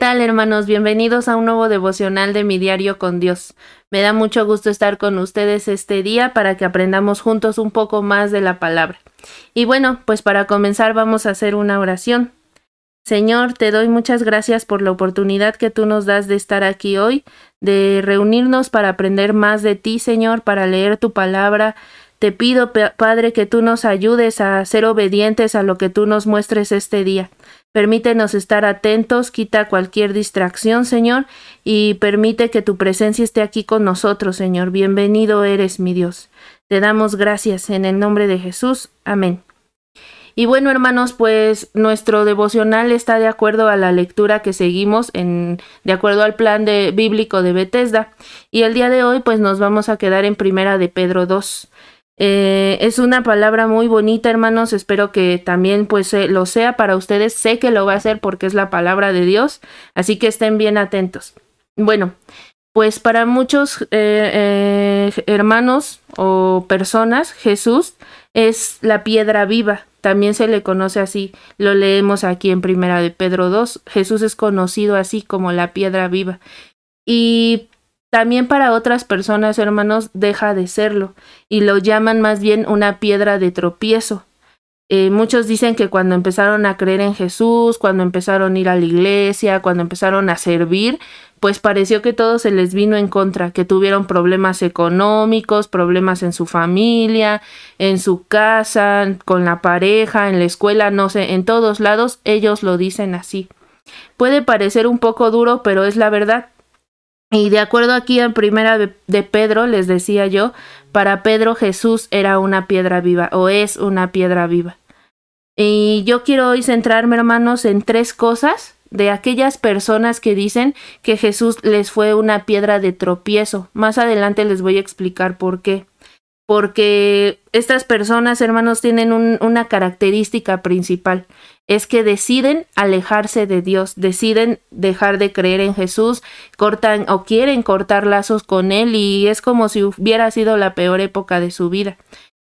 ¿Qué tal hermanos? Bienvenidos a un nuevo devocional de mi diario con Dios. Me da mucho gusto estar con ustedes este día para que aprendamos juntos un poco más de la palabra. Y bueno, pues para comenzar vamos a hacer una oración. Señor, te doy muchas gracias por la oportunidad que tú nos das de estar aquí hoy, de reunirnos para aprender más de ti, Señor, para leer tu palabra, te pido, Padre, que tú nos ayudes a ser obedientes a lo que tú nos muestres este día. Permítenos estar atentos, quita cualquier distracción, Señor, y permite que tu presencia esté aquí con nosotros, Señor. Bienvenido eres, mi Dios. Te damos gracias en el nombre de Jesús. Amén. Y bueno, hermanos, pues nuestro devocional está de acuerdo a la lectura que seguimos en de acuerdo al plan de, bíblico de Bethesda. Y el día de hoy pues nos vamos a quedar en Primera de Pedro 2. Eh, es una palabra muy bonita, hermanos. Espero que también pues eh, lo sea para ustedes. Sé que lo va a hacer porque es la palabra de Dios. Así que estén bien atentos. Bueno, pues para muchos eh, hermanos o personas, Jesús es la piedra viva. También se le conoce así. Lo leemos aquí en Primera de Pedro 2. Jesús es conocido así como la piedra viva. Y también para otras personas, hermanos, deja de serlo y lo llaman más bien una piedra de tropiezo. Eh, muchos dicen que cuando empezaron a creer en Jesús, cuando empezaron a ir a la iglesia, cuando empezaron a servir, pues pareció que todo se les vino en contra, que tuvieron problemas económicos, problemas en su familia, en su casa, con la pareja, en la escuela, no sé, en todos lados ellos lo dicen así. Puede parecer un poco duro, pero es la verdad. Y de acuerdo aquí en primera de Pedro, les decía yo, para Pedro Jesús era una piedra viva o es una piedra viva. Y yo quiero hoy centrarme, hermanos, en tres cosas de aquellas personas que dicen que Jesús les fue una piedra de tropiezo. Más adelante les voy a explicar por qué porque estas personas, hermanos, tienen una característica principal, es que deciden alejarse de Dios, deciden dejar de creer en Jesús, cortan o quieren cortar lazos con Él y es como si hubiera sido la peor época de su vida.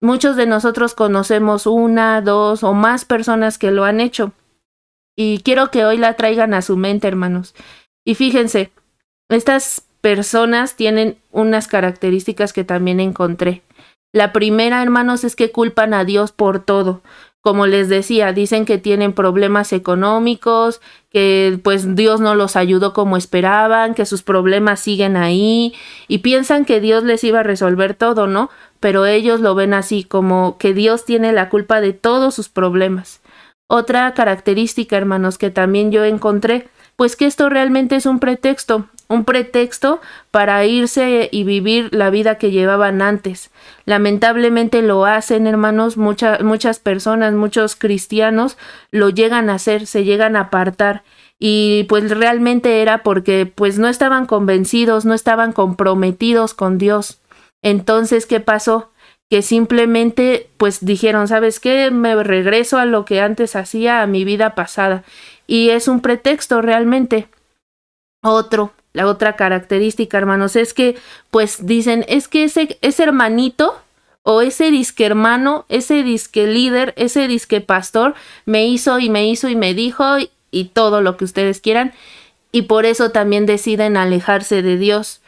Muchos de nosotros conocemos una, dos o más personas que lo han hecho y quiero que hoy la traigan a su mente, hermanos. Y fíjense, estas personas tienen unas características que también encontré. La primera, hermanos, es que culpan a Dios por todo. Como les decía, dicen que tienen problemas económicos, que pues Dios no los ayudó como esperaban, que sus problemas siguen ahí y piensan que Dios les iba a resolver todo, ¿no? Pero ellos lo ven así, como que Dios tiene la culpa de todos sus problemas. Otra característica, hermanos, que también yo encontré, pues que esto realmente es un pretexto, un pretexto para irse y vivir la vida que llevaban antes. Lamentablemente lo hacen, hermanos, muchas personas, muchos cristianos lo llegan a hacer, se llegan a apartar y pues realmente era porque pues no estaban convencidos, no estaban comprometidos con Dios. Entonces, ¿qué pasó? Que simplemente pues dijeron, ¿sabes qué? Me regreso a lo que antes hacía, a mi vida pasada. Y es un pretexto realmente. Otro, la otra característica, hermanos, es que, pues dicen, es que ese, ese hermanito o ese disque hermano, ese disque líder, ese disque pastor me hizo y me hizo y me dijo y, y todo lo que ustedes quieran y por eso también deciden alejarse de Dios.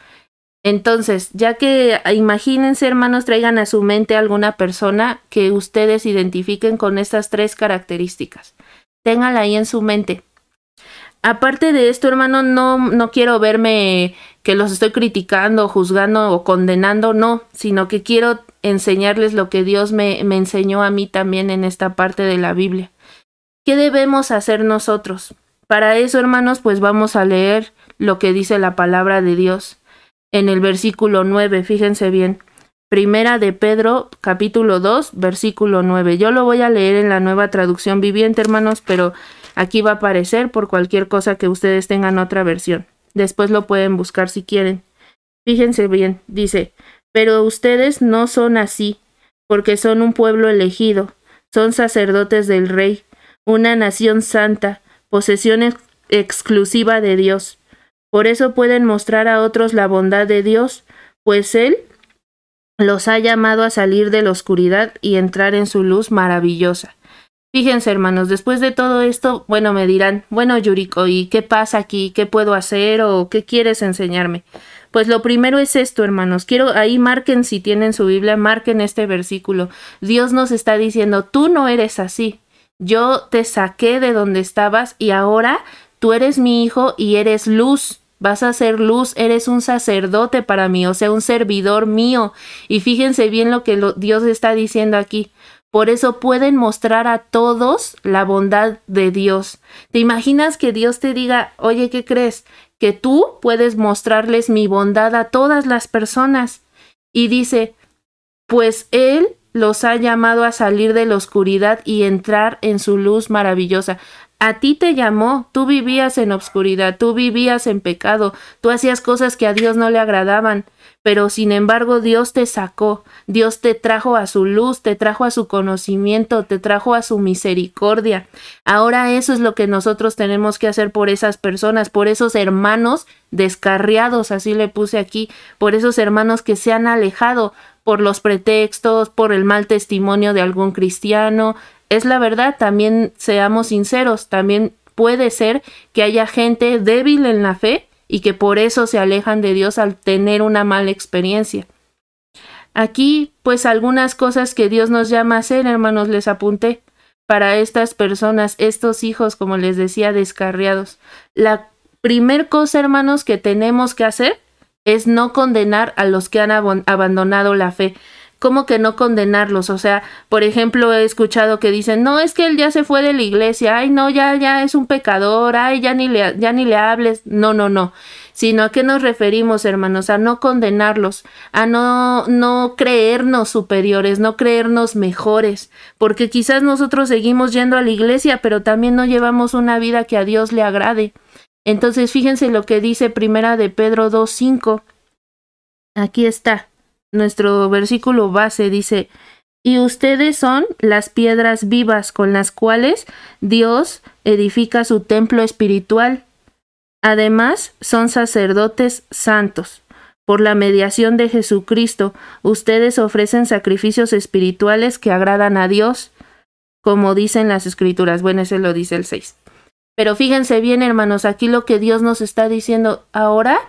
Entonces, ya que imagínense, hermanos, traigan a su mente alguna persona que ustedes identifiquen con estas tres características. Ténganla ahí en su mente aparte de esto, hermano, no, no quiero verme que los estoy criticando, juzgando o condenando, no, sino que quiero enseñarles lo que Dios me, me enseñó a mí también en esta parte de la Biblia. ¿Qué debemos hacer nosotros? Para eso, hermanos, pues vamos a leer lo que dice la palabra de Dios en el versículo 9, fíjense bien. Primera de Pedro, capítulo 2, versículo 9. Yo lo voy a leer en la nueva traducción viviente, hermanos, pero Aquí va a aparecer por cualquier cosa que ustedes tengan otra versión. Después lo pueden buscar si quieren. Fíjense bien, dice, pero ustedes no son así, porque son un pueblo elegido, son sacerdotes del rey, una nación santa, posesión exclusiva de Dios. Por eso pueden mostrar a otros la bondad de Dios, pues Él los ha llamado a salir de la oscuridad y entrar en su luz maravillosa. Fíjense, hermanos, después de todo esto, bueno, me dirán, bueno, Yuriko, ¿y qué pasa aquí? ¿Qué puedo hacer o qué quieres enseñarme? Pues lo primero es esto, hermanos. Quiero ahí marquen si tienen su Biblia, marquen este versículo. Dios nos está diciendo, tú no eres así. Yo te saqué de donde estabas y ahora tú eres mi hijo y eres luz. Vas a ser luz, eres un sacerdote para mí, o sea, un servidor mío. Y fíjense bien lo que Dios está diciendo aquí. Por eso pueden mostrar a todos la bondad de Dios. ¿Te imaginas que Dios te diga, oye, ¿qué crees? que tú puedes mostrarles mi bondad a todas las personas. Y dice, pues Él los ha llamado a salir de la oscuridad y entrar en su luz maravillosa. A ti te llamó, tú vivías en obscuridad, tú vivías en pecado, tú hacías cosas que a Dios no le agradaban, pero sin embargo Dios te sacó, Dios te trajo a su luz, te trajo a su conocimiento, te trajo a su misericordia. Ahora eso es lo que nosotros tenemos que hacer por esas personas, por esos hermanos descarriados, así le puse aquí, por esos hermanos que se han alejado por los pretextos, por el mal testimonio de algún cristiano. Es la verdad, también seamos sinceros, también puede ser que haya gente débil en la fe y que por eso se alejan de Dios al tener una mala experiencia. Aquí, pues algunas cosas que Dios nos llama a hacer, hermanos, les apunté para estas personas, estos hijos, como les decía, descarriados. La primer cosa, hermanos, que tenemos que hacer es no condenar a los que han abandonado la fe. ¿Cómo que no condenarlos? O sea, por ejemplo, he escuchado que dicen, no, es que él ya se fue de la iglesia, ay, no, ya, ya es un pecador, ay, ya ni le, ya ni le hables. No, no, no. Sino a qué nos referimos, hermanos, a no condenarlos, a no, no creernos superiores, no creernos mejores, porque quizás nosotros seguimos yendo a la iglesia, pero también no llevamos una vida que a Dios le agrade. Entonces, fíjense lo que dice Primera de Pedro 2.5. Aquí está nuestro versículo base dice, y ustedes son las piedras vivas con las cuales Dios edifica su templo espiritual. Además, son sacerdotes santos. Por la mediación de Jesucristo, ustedes ofrecen sacrificios espirituales que agradan a Dios, como dicen las escrituras. Bueno, ese lo dice el 6. Pero fíjense bien, hermanos, aquí lo que Dios nos está diciendo ahora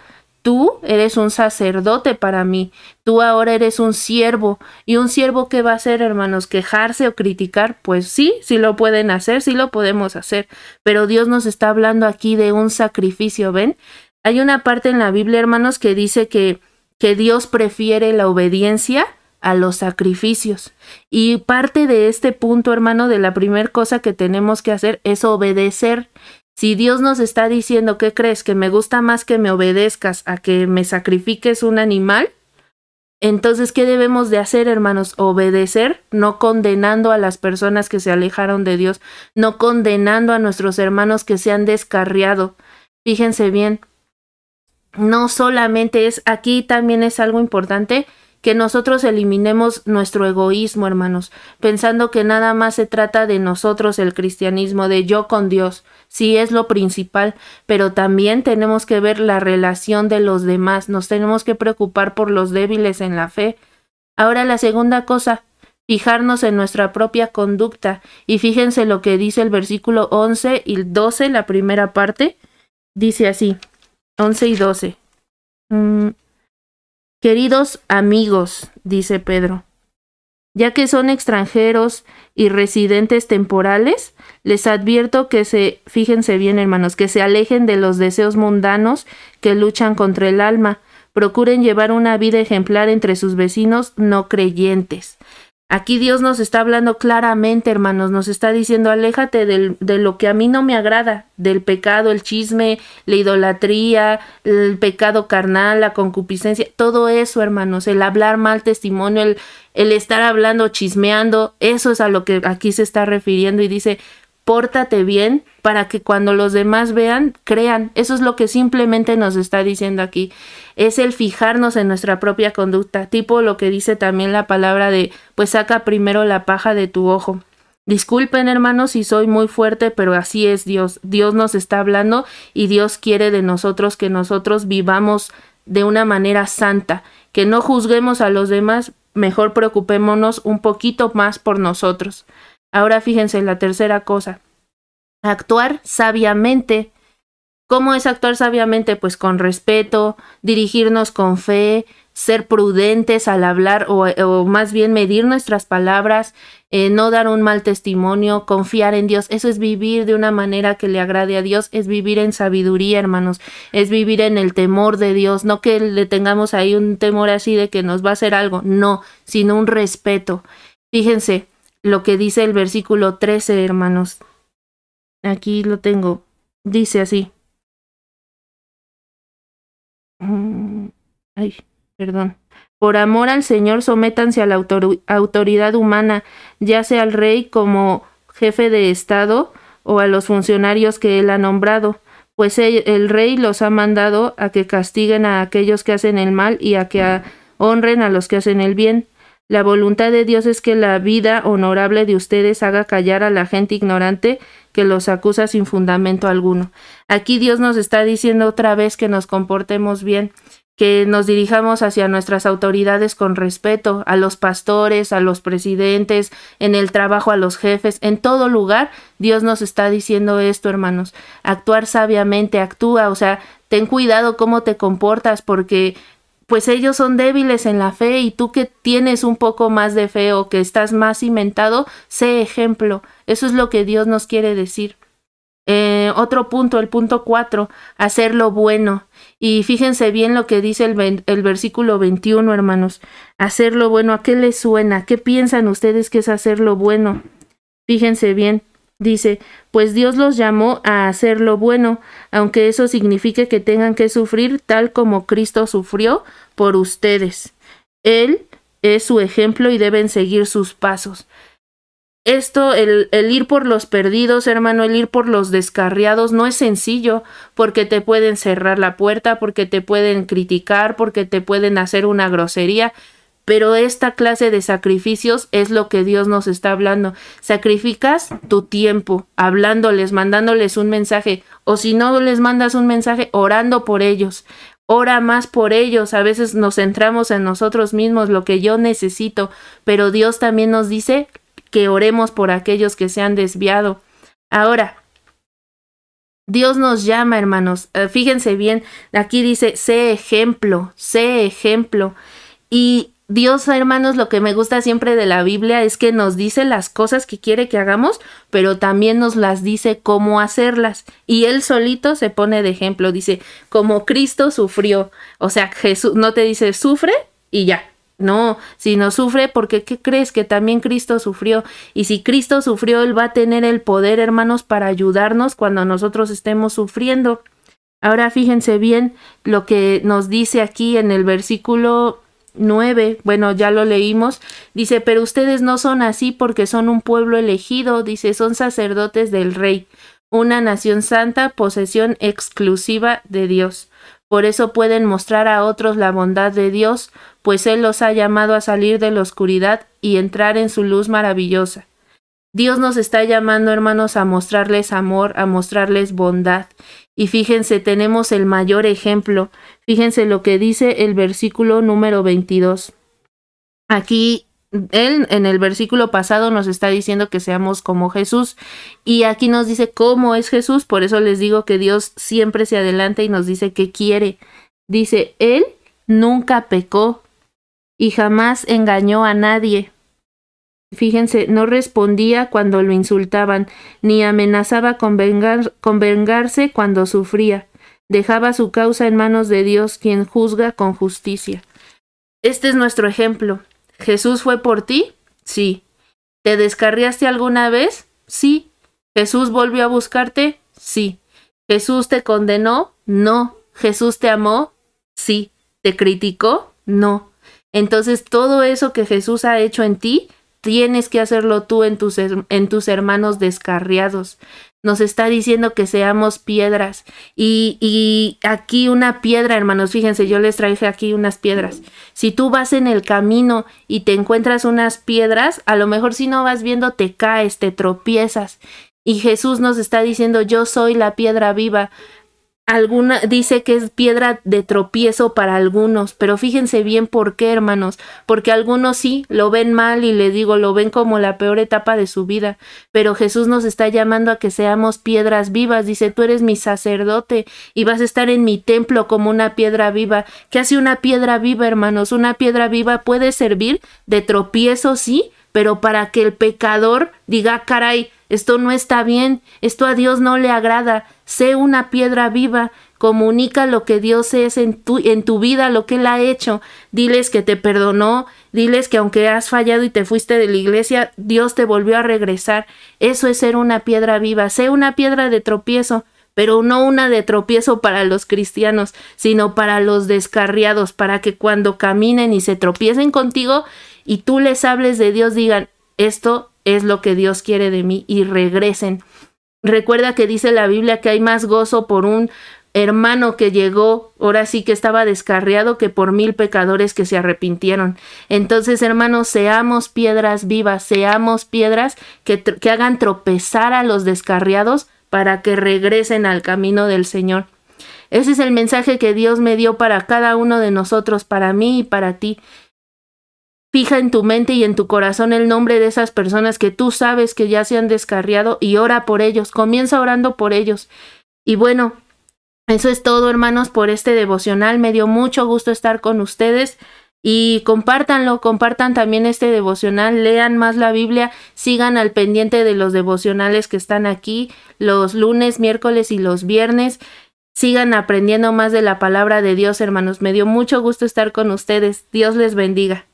Tú eres un sacerdote para mí, tú ahora eres un siervo. ¿Y un siervo qué va a hacer, hermanos? ¿Quejarse o criticar? Pues sí, sí lo pueden hacer, sí lo podemos hacer. Pero Dios nos está hablando aquí de un sacrificio, ¿ven? Hay una parte en la Biblia, hermanos, que dice que, que Dios prefiere la obediencia a los sacrificios. Y parte de este punto, hermano, de la primera cosa que tenemos que hacer es obedecer. Si Dios nos está diciendo, ¿qué crees? Que me gusta más que me obedezcas a que me sacrifiques un animal. Entonces, ¿qué debemos de hacer, hermanos? Obedecer, no condenando a las personas que se alejaron de Dios, no condenando a nuestros hermanos que se han descarriado. Fíjense bien, no solamente es, aquí también es algo importante, que nosotros eliminemos nuestro egoísmo, hermanos, pensando que nada más se trata de nosotros el cristianismo, de yo con Dios sí es lo principal, pero también tenemos que ver la relación de los demás, nos tenemos que preocupar por los débiles en la fe. Ahora la segunda cosa, fijarnos en nuestra propia conducta y fíjense lo que dice el versículo 11 y 12, la primera parte, dice así, 11 y 12. Mm, queridos amigos, dice Pedro, ya que son extranjeros y residentes temporales, les advierto que se, fíjense bien hermanos, que se alejen de los deseos mundanos que luchan contra el alma, procuren llevar una vida ejemplar entre sus vecinos no creyentes. Aquí Dios nos está hablando claramente, hermanos, nos está diciendo, aléjate de lo que a mí no me agrada, del pecado, el chisme, la idolatría, el pecado carnal, la concupiscencia, todo eso, hermanos, el hablar mal testimonio, el, el estar hablando, chismeando, eso es a lo que aquí se está refiriendo y dice, pórtate bien para que cuando los demás vean, crean. Eso es lo que simplemente nos está diciendo aquí. Es el fijarnos en nuestra propia conducta, tipo lo que dice también la palabra de, pues saca primero la paja de tu ojo. Disculpen hermanos si soy muy fuerte, pero así es Dios. Dios nos está hablando y Dios quiere de nosotros que nosotros vivamos de una manera santa, que no juzguemos a los demás, mejor preocupémonos un poquito más por nosotros. Ahora fíjense la tercera cosa. Actuar sabiamente. ¿Cómo es actuar sabiamente? Pues con respeto, dirigirnos con fe, ser prudentes al hablar o, más bien medir nuestras palabras, eh, no dar un mal testimonio, confiar en Dios. Eso es vivir de una manera que le agrade a Dios, es vivir en sabiduría, hermanos, es vivir en el temor de Dios, no que le tengamos ahí un temor así de que nos va a hacer algo, no, sino un respeto. Fíjense lo que dice el versículo 13, hermanos. Aquí lo tengo. Dice así. Mm, ay perdón. Por amor al Señor, sométanse a la autoridad humana, ya sea al rey como jefe de Estado o a los funcionarios que él ha nombrado, pues el, rey los ha mandado a que castiguen a aquellos que hacen el mal y a que honren a los que hacen el bien. La voluntad de Dios es que la vida honorable de ustedes haga callar a la gente ignorante que los acusa sin fundamento alguno. Aquí Dios nos está diciendo otra vez que nos comportemos bien que nos dirijamos hacia nuestras autoridades con respeto, a los pastores, a los presidentes, en el trabajo, a los jefes, en todo lugar, Dios nos está diciendo esto, hermanos, actuar sabiamente, actúa, o sea, ten cuidado cómo te comportas, porque pues ellos son débiles en la fe y tú que tienes un poco más de fe o que estás más cimentado, sé ejemplo. Eso es lo que Dios nos quiere decir. Eh, otro punto, el punto cuatro, hacer lo bueno. Y fíjense bien lo que dice el, versículo 21, hermanos. Hacer lo bueno, ¿a qué les suena? ¿Qué piensan ustedes que es hacer lo bueno? Fíjense bien. Dice, pues Dios los llamó a hacer lo bueno, aunque eso signifique que tengan que sufrir tal como Cristo sufrió por ustedes. Él es su ejemplo y deben seguir sus pasos. Esto, el, el, ir por los perdidos, hermano, el ir por los descarriados, no es sencillo, porque te pueden cerrar la puerta, porque te pueden criticar, porque te pueden hacer una grosería, pero esta clase de sacrificios es lo que Dios nos está hablando. Sacrificas tu tiempo, hablándoles, mandándoles un mensaje, o si no les mandas un mensaje, orando por ellos. Ora más por ellos. A veces nos centramos en nosotros mismos, lo que yo necesito, pero Dios también nos dice que oremos por aquellos que se han desviado. Ahora, Dios nos llama, hermanos. Eh, fíjense bien, aquí dice, sé ejemplo, sé ejemplo. Y Dios, hermanos, lo que me gusta siempre de la Biblia es que nos dice las cosas que quiere que hagamos, pero también nos las dice cómo hacerlas. Y él solito se pone de ejemplo, dice, como Cristo sufrió. O sea, Jesús no te dice, sufre y ya, no, si no sufre, porque ¿qué crees? Que también Cristo sufrió. Y si Cristo sufrió, Él va a tener el poder, hermanos, para ayudarnos cuando nosotros estemos sufriendo. Ahora fíjense bien lo que nos dice aquí en el versículo 9, bueno, ya lo leímos, dice, pero ustedes no son así porque son un pueblo elegido, dice, son sacerdotes del rey, una nación santa, posesión exclusiva de Dios. Por eso pueden mostrar a otros la bondad de Dios, pues Él los ha llamado a salir de la oscuridad y entrar en su luz maravillosa. Dios nos está llamando, hermanos, a mostrarles amor, a mostrarles bondad. Y fíjense, tenemos el mayor ejemplo. Fíjense lo que dice el versículo número 22. Aquí él en el versículo pasado nos está diciendo que seamos como Jesús y aquí nos dice cómo es Jesús, por eso les digo que Dios siempre se adelanta y nos dice que quiere. Dice, Él nunca pecó y jamás engañó a nadie. Fíjense, no respondía cuando lo insultaban, ni amenazaba con, vengarse cuando sufría. Dejaba su causa en manos de Dios, quien juzga con justicia. Este es nuestro ejemplo. ¿Jesús fue por ti? Sí. ¿Te descarriaste alguna vez? Sí. ¿Jesús volvió a buscarte? Sí. ¿Jesús te condenó? No. ¿Jesús te amó? Sí. ¿Te criticó? No. Entonces todo eso que Jesús ha hecho en ti, tienes que hacerlo tú en tus, en tus hermanos descarriados nos está diciendo que seamos piedras. Y, y, aquí una piedra, hermanos, fíjense, yo les traje aquí unas piedras. Si tú vas en el camino y te encuentras unas piedras, a lo mejor si no vas viendo te caes, te tropiezas. Y Jesús nos está diciendo, yo soy la piedra viva. Alguna dice que es piedra de tropiezo para algunos, pero fíjense bien por qué, hermanos, porque algunos sí lo ven mal y le digo, lo ven como la peor etapa de su vida, pero Jesús nos está llamando a que seamos piedras vivas, dice, tú eres mi sacerdote y vas a estar en mi templo como una piedra viva. ¿Qué hace una piedra viva, hermanos? Una piedra viva puede servir de tropiezo, sí, pero para que el pecador diga, caray, esto no está bien, esto a Dios no le agrada, sé una piedra viva, comunica lo que Dios es en tu, en tu vida, lo que Él ha hecho, diles que te perdonó, diles que aunque has fallado y te fuiste de la iglesia, Dios te volvió a regresar, eso es ser una piedra viva, sé una piedra de tropiezo, pero no una de tropiezo para los cristianos, sino para los descarriados, para que cuando caminen y se tropiecen contigo y tú les hables de Dios, digan, esto es lo que Dios quiere de mí y regresen. Recuerda que dice la Biblia que hay más gozo por un hermano que llegó, ahora sí que estaba descarriado, que por mil pecadores que se arrepintieron. Entonces, hermanos, seamos piedras vivas, seamos piedras que, hagan tropezar a los descarriados para que regresen al camino del Señor. Ese es el mensaje que Dios me dio para cada uno de nosotros, para mí y para ti. Fija en tu mente y en tu corazón el nombre de esas personas que tú sabes que ya se han descarriado y ora por ellos. Comienza orando por ellos. Y bueno, eso es todo, hermanos, por este devocional. Me dio mucho gusto estar con ustedes. Y compártanlo, compartan también este devocional, lean más la Biblia, sigan al pendiente de los devocionales que están aquí los lunes, miércoles y los viernes. Sigan aprendiendo más de la palabra de Dios, hermanos. Me dio mucho gusto estar con ustedes. Dios les bendiga.